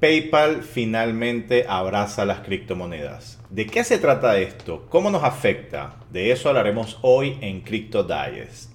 PayPal finalmente abraza las criptomonedas. ¿De qué se trata esto? ¿Cómo nos afecta? De eso hablaremos hoy en Crypto Digest.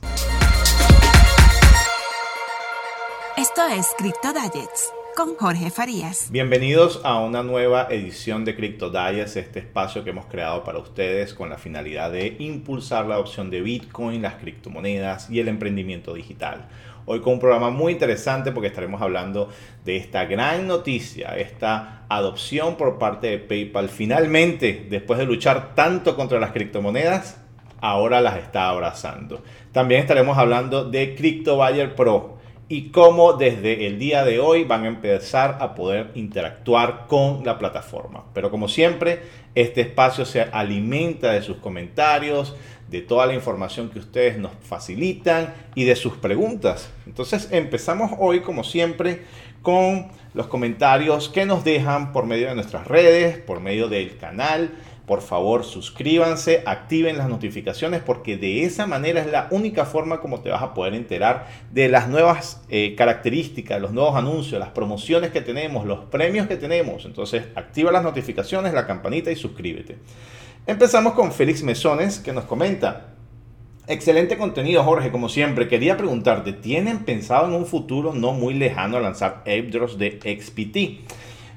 Esto es Crypto Digest con Jorge Farías. Bienvenidos a una nueva edición de Crypto Digest, este espacio que hemos creado para ustedes con la finalidad de impulsar la adopción de Bitcoin, las criptomonedas y el emprendimiento digital. Hoy con un programa muy interesante porque estaremos hablando de esta gran noticia, esta adopción por parte de PayPal. Finalmente, después de luchar tanto contra las criptomonedas, ahora las está abrazando. También estaremos hablando de Crypto Buyer Pro y cómo desde el día de hoy van a empezar a poder interactuar con la plataforma. Pero como siempre, este espacio se alimenta de sus comentarios, de toda la información que ustedes nos facilitan y de sus preguntas. Entonces empezamos hoy, como siempre, con los comentarios que nos dejan por medio de nuestras redes, por medio del canal. Por favor, suscríbanse, activen las notificaciones porque de esa manera es la única forma como te vas a poder enterar de las nuevas eh, características, los nuevos anuncios, las promociones que tenemos, los premios que tenemos. Entonces, activa las notificaciones, la campanita y suscríbete. Empezamos con Félix Mesones que nos comenta. Excelente contenido, Jorge, como siempre. Quería preguntarte, ¿tienen pensado en un futuro no muy lejano lanzar airdrops de XPT?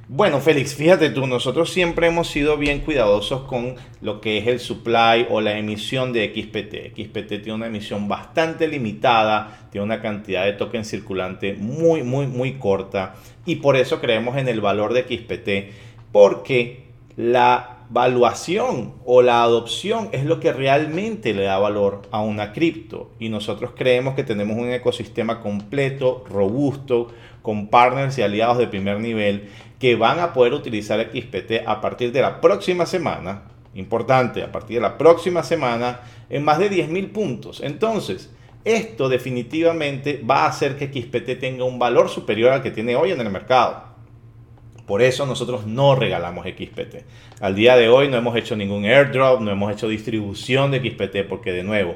Bueno, Félix, fíjate tú, nosotros siempre hemos sido bien cuidadosos con lo que es el supply o la emisión de XPT. XPT tiene una emisión bastante limitada, tiene una cantidad de token circulante muy, muy, muy corta y por eso creemos en el valor de XPT, porque la valuación o la adopción es lo que realmente le da valor a una cripto. Y nosotros creemos que tenemos un ecosistema completo, robusto, con partners y aliados de primer nivel que van a poder utilizar XPT a partir de la próxima semana. Importante, a partir de la próxima semana en más de 10.000 puntos. Entonces, esto definitivamente va a hacer que XPT tenga un valor superior al que tiene hoy en el mercado. Por eso nosotros no regalamos XPT. Al día de hoy no hemos hecho ningún airdrop, no hemos hecho distribución de XPT porque de nuevo,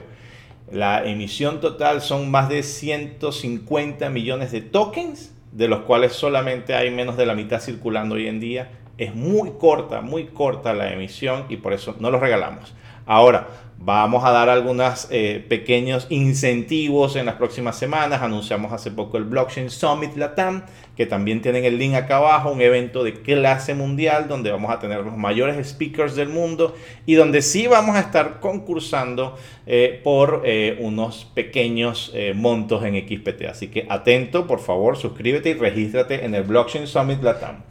la emisión total son más de 150 millones de tokens, de los cuales solamente hay menos de la mitad circulando hoy en día. Es muy corta, muy corta la emisión y por eso no los regalamos. Ahora, Vamos a dar algunos eh, pequeños incentivos en las próximas semanas. Anunciamos hace poco el Blockchain Summit Latam, que también tienen el link acá abajo, un evento de clase mundial donde vamos a tener los mayores speakers del mundo y donde sí vamos a estar concursando eh, por eh, unos pequeños montos en XPT. Así que atento, por favor, suscríbete y regístrate en el Blockchain Summit Latam.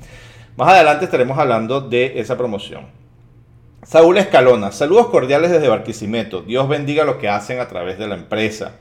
Más adelante estaremos hablando de esa promoción. Saúl Escalona, saludos cordiales desde Barquisimeto. Dios bendiga lo que hacen a través de la empresa.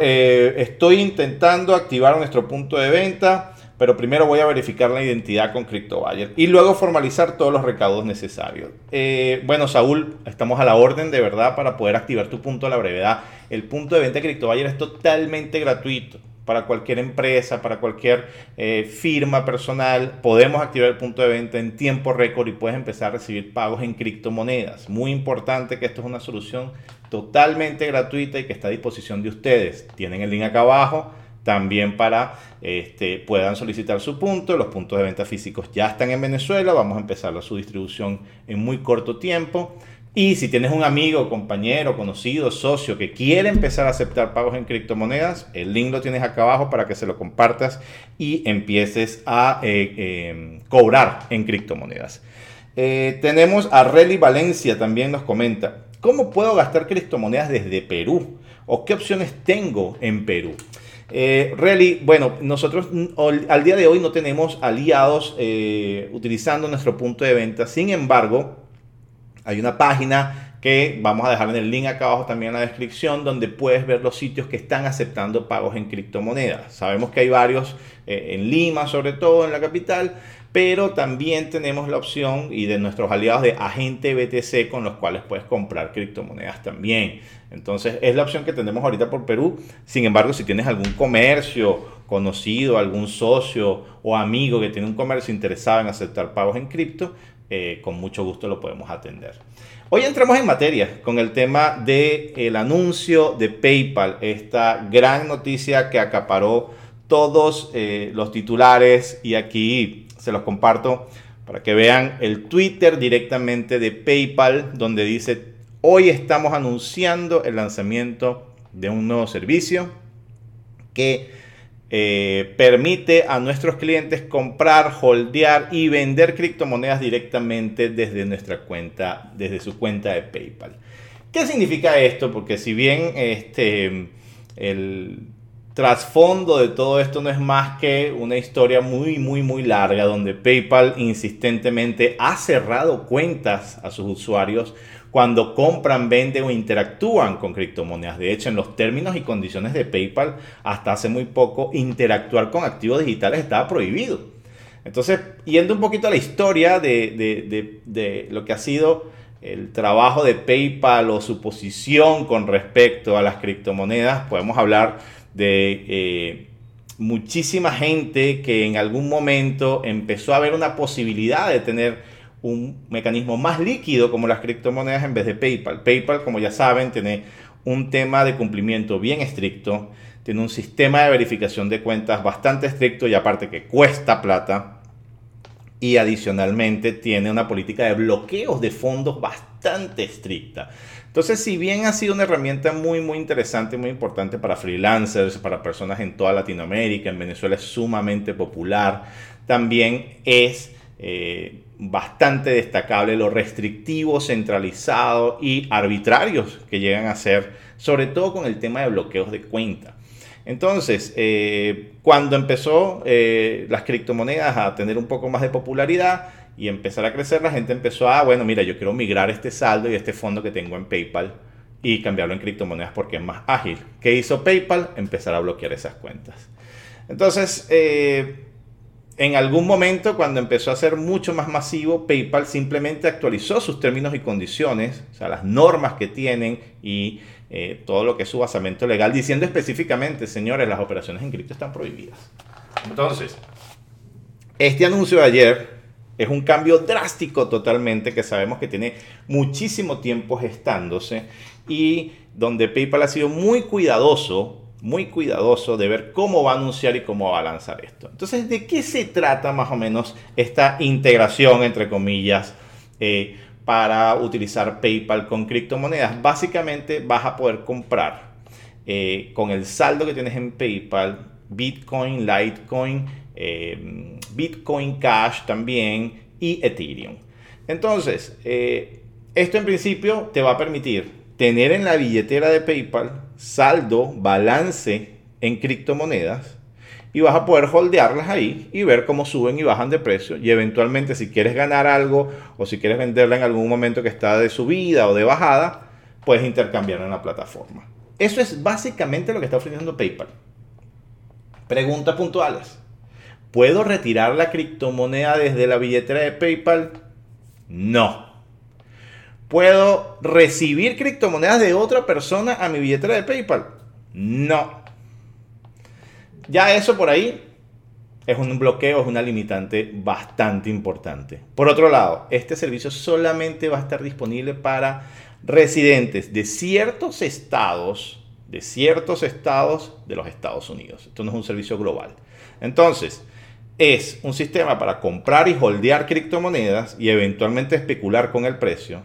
Eh, estoy intentando activar nuestro punto de venta, pero primero voy a verificar la identidad con CryptoBuyer y luego formalizar todos los recaudos necesarios. Eh, bueno, Saúl, estamos a la orden de verdad para poder activar tu punto a la brevedad. El punto de venta de CryptoBuyer es totalmente gratuito para cualquier empresa, para cualquier eh, firma personal, podemos activar el punto de venta en tiempo récord y puedes empezar a recibir pagos en criptomonedas. Muy importante que esto es una solución totalmente gratuita y que está a disposición de ustedes. Tienen el link acá abajo también para este, puedan solicitar su punto. Los puntos de venta físicos ya están en Venezuela. Vamos a empezar su distribución en muy corto tiempo. Y si tienes un amigo, compañero, conocido, socio que quiere empezar a aceptar pagos en criptomonedas, el link lo tienes acá abajo para que se lo compartas y empieces a eh, em, cobrar en criptomonedas. Eh, tenemos a Relly Valencia también nos comenta, ¿cómo puedo gastar criptomonedas desde Perú? ¿O qué opciones tengo en Perú? Eh, Relly, bueno, nosotros al día de hoy no tenemos aliados eh, utilizando nuestro punto de venta, sin embargo, hay una página que vamos a dejar en el link acá abajo también en la descripción donde puedes ver los sitios que están aceptando pagos en criptomonedas. Sabemos que hay varios eh, en Lima, sobre todo en la capital, pero también tenemos la opción y de nuestros aliados de agente BTC con los cuales puedes comprar criptomonedas también. Entonces es la opción que tenemos ahorita por Perú. Sin embargo, si tienes algún comercio conocido, algún socio o amigo que tiene un comercio interesado en aceptar pagos en cripto, eh, con mucho gusto lo podemos atender. Hoy entramos en materia con el tema del el anuncio de PayPal, esta gran noticia que acaparó todos eh, los titulares y aquí se los comparto para que vean el Twitter directamente de PayPal, donde dice, hoy estamos anunciando el lanzamiento de un nuevo servicio que eh, permite a nuestros clientes comprar, holdear y vender criptomonedas directamente desde nuestra cuenta, desde su cuenta de PayPal. ¿Qué significa esto? Porque si bien este, el trasfondo de todo esto no es más que una historia muy, muy, muy larga donde PayPal insistentemente ha cerrado cuentas a sus usuarios cuando compran, venden o interactúan con criptomonedas. De hecho, en los términos y condiciones de PayPal, hasta hace muy poco, interactuar con activos digitales estaba prohibido. Entonces, yendo un poquito a la historia de, lo que ha sido el trabajo de PayPal o su posición con respecto a las criptomonedas, podemos hablar de eh, muchísima gente que en algún momento empezó a ver una posibilidad de tener un mecanismo más líquido como las criptomonedas en vez de PayPal. PayPal, como ya saben, tiene un tema de cumplimiento bien estricto, tiene un sistema de verificación de cuentas bastante estricto y aparte que cuesta plata. Y adicionalmente tiene una política de bloqueos de fondos bastante estricta. Entonces, si bien ha sido una herramienta muy, muy interesante, muy importante para freelancers, para personas en toda Latinoamérica, en Venezuela es sumamente popular, también es eh, bastante destacable lo restrictivos, centralizados y arbitrarios que llegan a ser, sobre todo con el tema de bloqueos de cuenta. Entonces, eh, cuando empezó eh, las criptomonedas a tener un poco más de popularidad y empezar a crecer, la gente empezó a, bueno, mira, yo quiero migrar este saldo y este fondo que tengo en PayPal y cambiarlo en criptomonedas porque es más ágil. ¿Qué hizo PayPal? Empezar a bloquear esas cuentas. Entonces, eh, en algún momento, cuando empezó a ser mucho más masivo, PayPal simplemente actualizó sus términos y condiciones, o sea, las normas que tienen y eh, todo lo que es su basamento legal, diciendo específicamente, señores, las operaciones en cripto están prohibidas. Entonces, este anuncio de ayer es un cambio drástico totalmente que sabemos que tiene muchísimo tiempo gestándose y donde PayPal ha sido muy cuidadoso muy cuidadoso de ver cómo va a anunciar y cómo va a lanzar esto. Entonces, ¿de qué se trata más o menos esta integración, entre comillas, eh, para utilizar PayPal con criptomonedas? Básicamente vas a poder comprar eh, con el saldo que tienes en PayPal, Bitcoin, Litecoin, eh, Bitcoin Cash también y Ethereum. Entonces, esto en principio te va a permitir tener en la billetera de PayPal saldo, balance en criptomonedas y vas a poder holdearlas ahí y ver cómo suben y bajan de precio y eventualmente si quieres ganar algo o si quieres venderla en algún momento que está de subida o de bajada, puedes intercambiarla en la plataforma. Eso es básicamente lo que está ofreciendo PayPal. Preguntas puntuales. ¿Puedo retirar la criptomoneda desde la billetera de PayPal? No. ¿Puedo recibir criptomonedas de otra persona a mi billetera de PayPal? No. Ya eso por ahí es un bloqueo, es una limitante bastante importante. Por otro lado, este servicio solamente va a estar disponible para residentes de ciertos estados, de ciertos estados de los Estados Unidos. Esto no es un servicio global. Entonces, es un sistema para comprar y holdear criptomonedas y eventualmente especular con el precio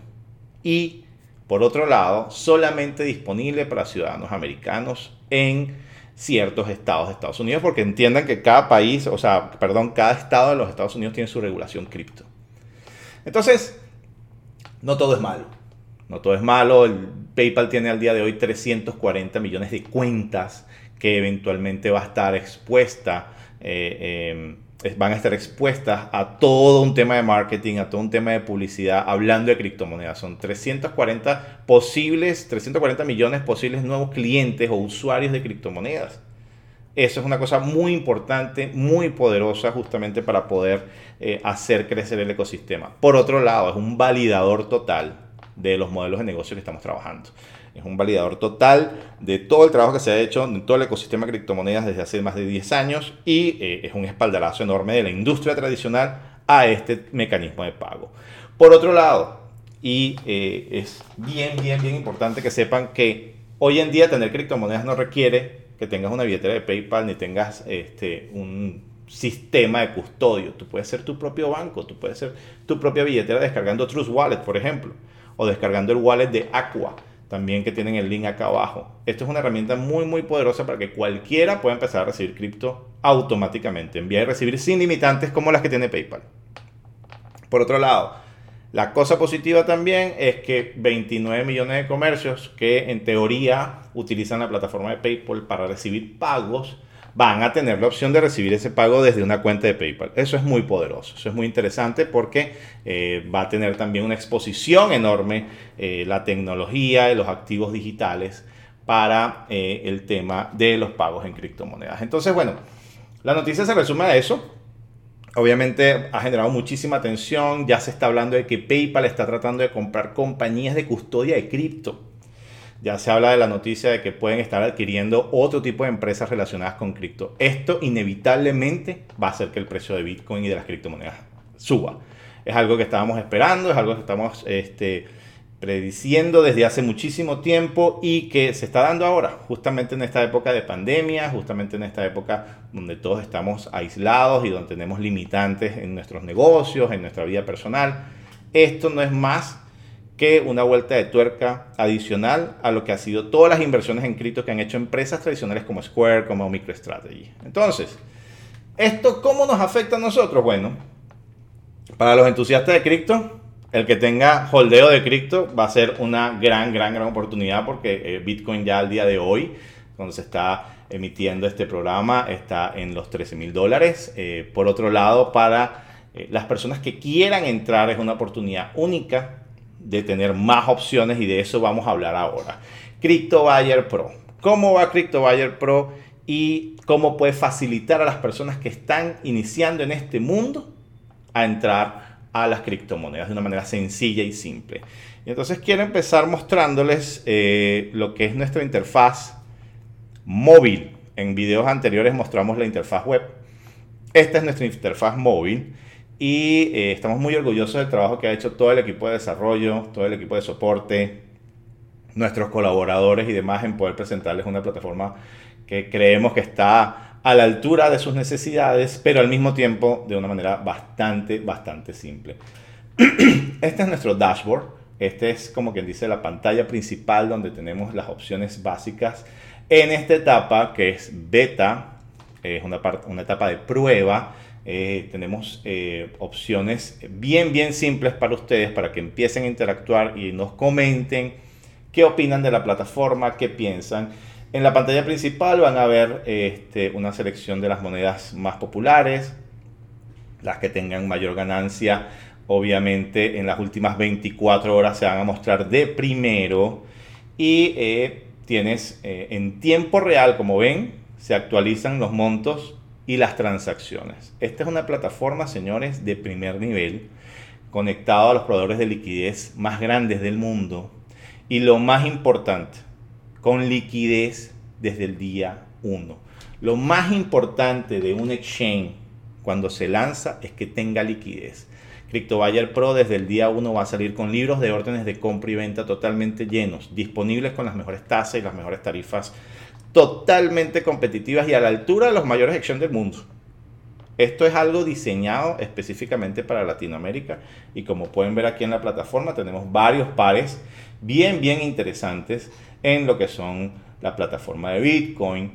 y por otro lado, solamente disponible para ciudadanos americanos en ciertos estados de Estados Unidos, porque entiendan que cada país, o sea, perdón, cada estado de los Estados Unidos tiene su regulación cripto. Entonces, no todo es malo. No todo es malo. PayPal tiene al día de hoy 340 millones de cuentas que eventualmente va a estar expuesta eh, em, van a estar expuestas a todo un tema de marketing, a todo un tema de publicidad, hablando de criptomonedas. Son 340 posibles, 340 millones posibles nuevos clientes o usuarios de criptomonedas. Eso es una cosa muy importante, muy poderosa justamente para poder eh, hacer crecer el ecosistema. Por otro lado, es un validador total de los modelos de negocio que estamos trabajando. Es un validador total de todo el trabajo que se ha hecho en todo el ecosistema de criptomonedas desde hace más de 10 años y eh, es un espaldarazo enorme de la industria tradicional a este mecanismo de pago. Por otro lado, y eh, es bien, bien, bien importante que sepan que hoy en día tener criptomonedas no requiere que tengas una billetera de PayPal ni tengas este, un sistema de custodio. Tú puedes ser tu propio banco, tú puedes ser tu propia billetera descargando Trust Wallet, por ejemplo, o descargando el wallet de Aqua, también que tienen el link acá abajo. Esto es una herramienta muy, muy poderosa para que cualquiera pueda empezar a recibir cripto automáticamente, enviar y recibir sin limitantes como las que tiene PayPal. Por otro lado, la cosa positiva también es que 29 millones de comercios que en teoría utilizan la plataforma de PayPal para recibir pagos, van a tener la opción de recibir ese pago desde una cuenta de PayPal. Eso es muy poderoso, eso es muy interesante porque eh, va a tener también una exposición enorme eh, la tecnología y los activos digitales para eh, el tema de los pagos en criptomonedas. Entonces, bueno, la noticia se resume a eso. Obviamente ha generado muchísima atención, ya se está hablando de que PayPal está tratando de comprar compañías de custodia de cripto ya se habla de la noticia de que pueden estar adquiriendo otro tipo de empresas relacionadas con cripto. Esto inevitablemente va a hacer que el precio de Bitcoin y de las criptomonedas suba. Es algo que estábamos esperando, es algo que estamos este, prediciendo desde hace muchísimo tiempo y que se está dando ahora, justamente en esta época de pandemia, justamente en esta época donde todos estamos aislados y donde tenemos limitantes en nuestros negocios, en nuestra vida personal. Esto no es más que una vuelta de tuerca adicional a lo que ha sido todas las inversiones en cripto que han hecho empresas tradicionales como Square, como MicroStrategy. Entonces, ¿esto cómo nos afecta a nosotros? Bueno, para los entusiastas de cripto, el que tenga holdeo de cripto va a ser una gran, gran, gran oportunidad porque eh, Bitcoin ya al día de hoy, cuando se está emitiendo este programa, está en los 13 mil dólares. Eh, por otro lado, para eh, las personas que quieran entrar es una oportunidad única de tener más opciones y de eso vamos a hablar ahora. CryptoBuyer Pro. ¿Cómo va CryptoBuyer Pro y cómo puede facilitar a las personas que están iniciando en este mundo a entrar a las criptomonedas de una manera sencilla y simple? Entonces quiero empezar mostrándoles eh, lo que es nuestra interfaz móvil. En videos anteriores mostramos la interfaz web. Esta es nuestra interfaz móvil y eh, estamos muy orgullosos del trabajo que ha hecho todo el equipo de desarrollo, todo el equipo de soporte, nuestros colaboradores y demás en poder presentarles una plataforma que creemos que está a la altura de sus necesidades, pero al mismo tiempo de una manera bastante, bastante simple. Este es nuestro dashboard. Este es como quien dice la pantalla principal donde tenemos las opciones básicas en esta etapa que es beta, es una, una etapa de prueba eh, tenemos eh, opciones bien, bien simples para ustedes, para que empiecen a interactuar y nos comenten qué opinan de la plataforma, qué piensan. En la pantalla principal van a ver este, una selección de las monedas más populares, las que tengan mayor ganancia. Obviamente en las últimas 24 horas se van a mostrar de primero y eh, tienes en tiempo real, como ven, se actualizan los montos y las transacciones. Esta es una plataforma, señores, de primer nivel, conectado a los proveedores de liquidez más grandes del mundo y lo más importante, con liquidez desde el día 1. Lo más importante de un exchange cuando se lanza es que tenga liquidez. CryptoBuyer Pro desde el día 1 va a salir con libros de órdenes de compra y venta totalmente llenos, disponibles con las mejores tasas y las mejores tarifas totalmente competitivas y a la altura de los mayores exchanges del mundo. Esto es algo diseñado específicamente para Latinoamérica y como pueden ver aquí en la plataforma tenemos varios pares bien bien interesantes en lo que son la plataforma de Bitcoin.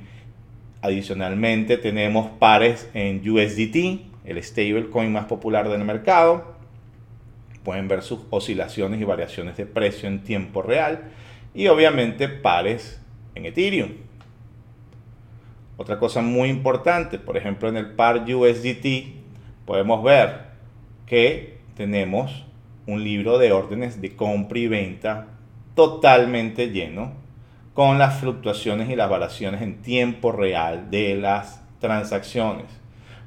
Adicionalmente tenemos pares en USDT, el stablecoin más popular del mercado. Pueden ver sus oscilaciones y variaciones de precio en tiempo real y obviamente pares en Ethereum. Otra cosa muy importante, por ejemplo en el par USDT podemos ver que tenemos un libro de órdenes de compra y venta totalmente lleno con las fluctuaciones y las variaciones en tiempo real de las transacciones.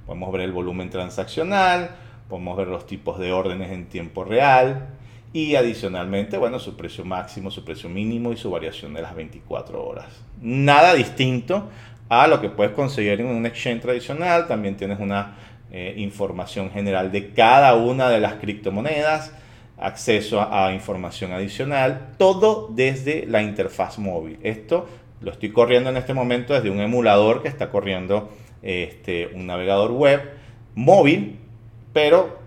Podemos ver el volumen transaccional, podemos ver los tipos de órdenes en tiempo real y adicionalmente, bueno, su precio máximo, su precio mínimo y su variación de las 24 horas. Nada distinto a lo que puedes conseguir en un exchange tradicional. También tienes una eh, información general de cada una de las criptomonedas, acceso a, información adicional, todo desde la interfaz móvil. Esto lo estoy corriendo en este momento desde un emulador que está corriendo este, un navegador web móvil, pero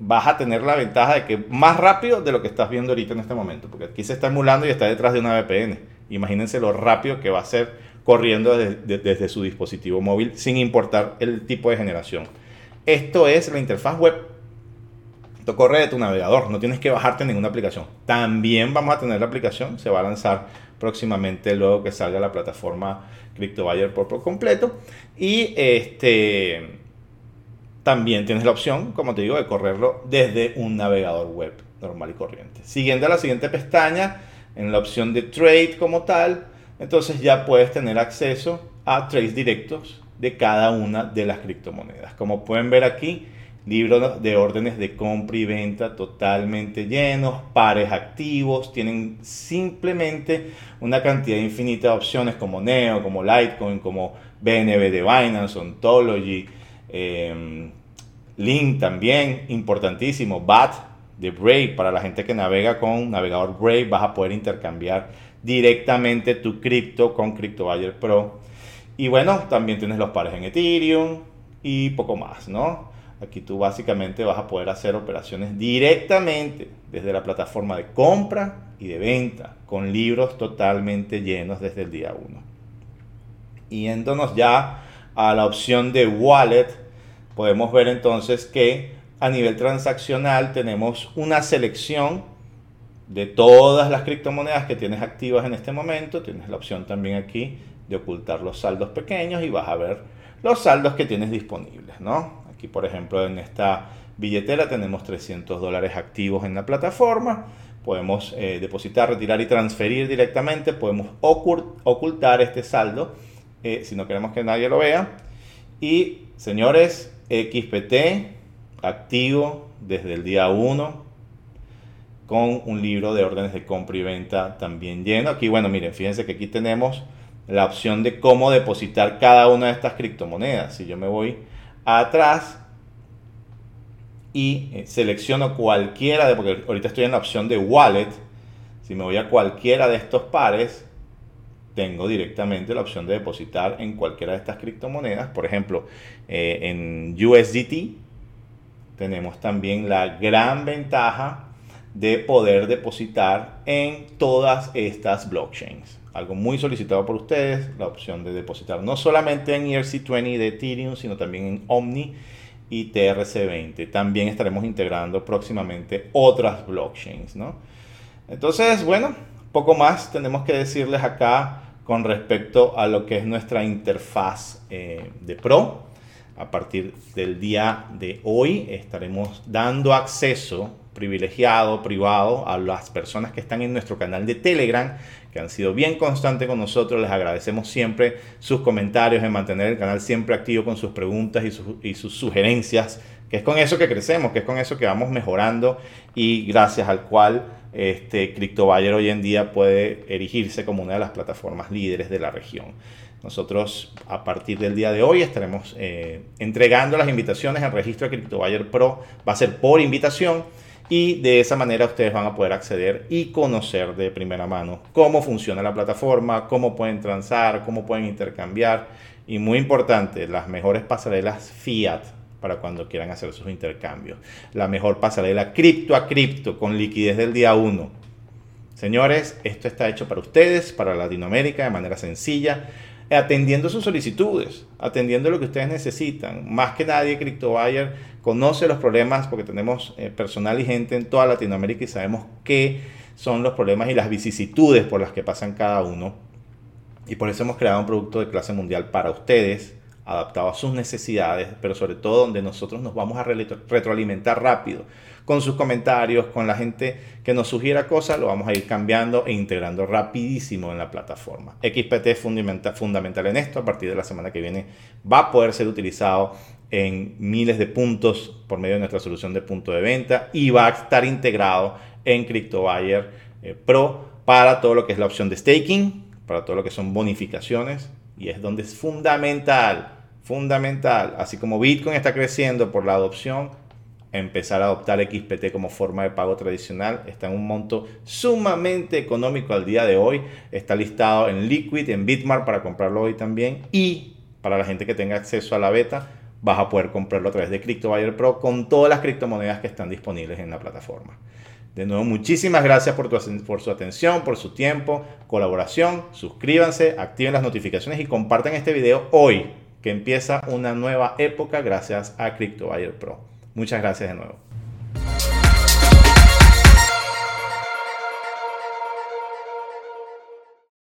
vas a tener la ventaja de que más rápido de lo que estás viendo ahorita en este momento, porque aquí se está emulando y está detrás de una VPN. Imagínense lo rápido que va a ser corriendo desde, su dispositivo móvil sin importar el tipo de generación. Esto es la interfaz web. Esto corre de tu navegador, no tienes que bajarte ninguna aplicación. También vamos a tener la aplicación, se va a lanzar próximamente luego que salga la plataforma CryptoBuyer por, por completo. Y este también tienes la opción, como te digo, de correrlo desde un navegador web normal y corriente. Siguiendo a la siguiente pestaña, en la opción de trade como tal, entonces ya puedes tener acceso a trades directos de cada una de las criptomonedas. Como pueden ver aquí, libros de órdenes de compra y venta totalmente llenos, pares activos, tienen simplemente una cantidad infinita de opciones como Neo, como Litecoin, como BNB de Binance, Ontology, Em, link también, importantísimo. BAT de Brave, para la gente que navega con navegador Brave, vas a poder intercambiar directamente tu cripto con CryptoBuyer Pro. Y bueno, también tienes los pares en Ethereum y poco más, ¿no? Aquí tú básicamente vas a poder hacer operaciones directamente desde la plataforma de compra y de venta, con libros totalmente llenos desde el día 1. Y yéndonos ya a la opción de wallet, podemos ver entonces que a nivel transaccional tenemos una selección de todas las criptomonedas que tienes activas en este momento. Tienes la opción también aquí de ocultar los saldos pequeños y vas a ver los saldos que tienes disponibles, ¿no? Aquí, por ejemplo, en esta billetera tenemos 300 dólares activos en la plataforma. Podemos eh, depositar, retirar y transferir directamente. Podemos ocultar este saldo eh, si no queremos que nadie lo vea. Y señores, XPT activo desde el día 1 con un libro de órdenes de compra y venta también lleno. Aquí, bueno, miren, fíjense que aquí tenemos la opción de cómo depositar cada una de estas criptomonedas. Si yo me voy atrás y eh, selecciono cualquiera de, porque ahorita estoy en la opción de wallet, si me voy a cualquiera de estos pares, tengo directamente la opción de depositar en cualquiera de estas criptomonedas. Por ejemplo, eh, en USDT tenemos también la gran ventaja de poder depositar en todas estas blockchains. Algo muy solicitado por ustedes, la opción de depositar no solamente en ERC20 de Ethereum, sino también en Omni y TRC20. También estaremos integrando próximamente otras blockchains, ¿no? Entonces, bueno, poco más tenemos que decirles acá con respecto a lo que es nuestra interfaz eh, de Pro. A partir del día de hoy estaremos dando acceso privilegiado, privado, a las personas que están en nuestro canal de Telegram, que han sido bien constantes con nosotros. Les agradecemos siempre sus comentarios, en mantener el canal siempre activo con sus preguntas y, sus sugerencias, que es con eso que crecemos, que es con eso que vamos mejorando y gracias al cual este, CryptoBuyer hoy en día puede erigirse como una de las plataformas líderes de la región. Nosotros a partir del día de hoy estaremos eh, entregando las invitaciones al registro de CryptoBuyer Pro. Va a ser por invitación y de esa manera ustedes van a poder acceder y conocer de primera mano cómo funciona la plataforma, cómo pueden transar, cómo pueden intercambiar y muy importante, las mejores pasarelas fiat para cuando quieran hacer sus intercambios. La mejor pasarela cripto a cripto con liquidez del día 1. Señores, esto está hecho para ustedes, para Latinoamérica, de manera sencilla, atendiendo sus solicitudes, atendiendo lo que ustedes necesitan. Más que nadie, CryptoBuyer conoce los problemas porque tenemos eh, personal y gente en toda Latinoamérica y sabemos qué son los problemas y las vicisitudes por las que pasan cada uno. Y por eso hemos creado un producto de clase mundial para ustedes, adaptado a sus necesidades, pero sobre todo donde nosotros nos vamos a retroalimentar rápido con sus comentarios, con la gente que nos sugiera cosas, lo vamos a ir cambiando e integrando rapidísimo en la plataforma. XPT es fundamental, fundamental en esto, a partir de la semana que viene va a poder ser utilizado en miles de puntos por medio de nuestra solución de punto de venta y va a estar integrado en CryptoBuyer eh, Pro para todo lo que es la opción de staking, para todo lo que son bonificaciones y es donde es fundamental fundamental, así como Bitcoin está creciendo por la adopción, empezar a adoptar XPT como forma de pago tradicional está en un monto sumamente económico al día de hoy. Está listado en Liquid, en Bitmart para comprarlo hoy también y para la gente que tenga acceso a la beta, vas a poder comprarlo a través de CryptoBuyer Pro con todas las criptomonedas que están disponibles en la plataforma. De nuevo, muchísimas gracias por, por su atención, por su tiempo, colaboración. Suscríbanse, activen las notificaciones y compartan este video hoy, que empieza una nueva época gracias a CryptoBuyer Pro. Muchas gracias de nuevo.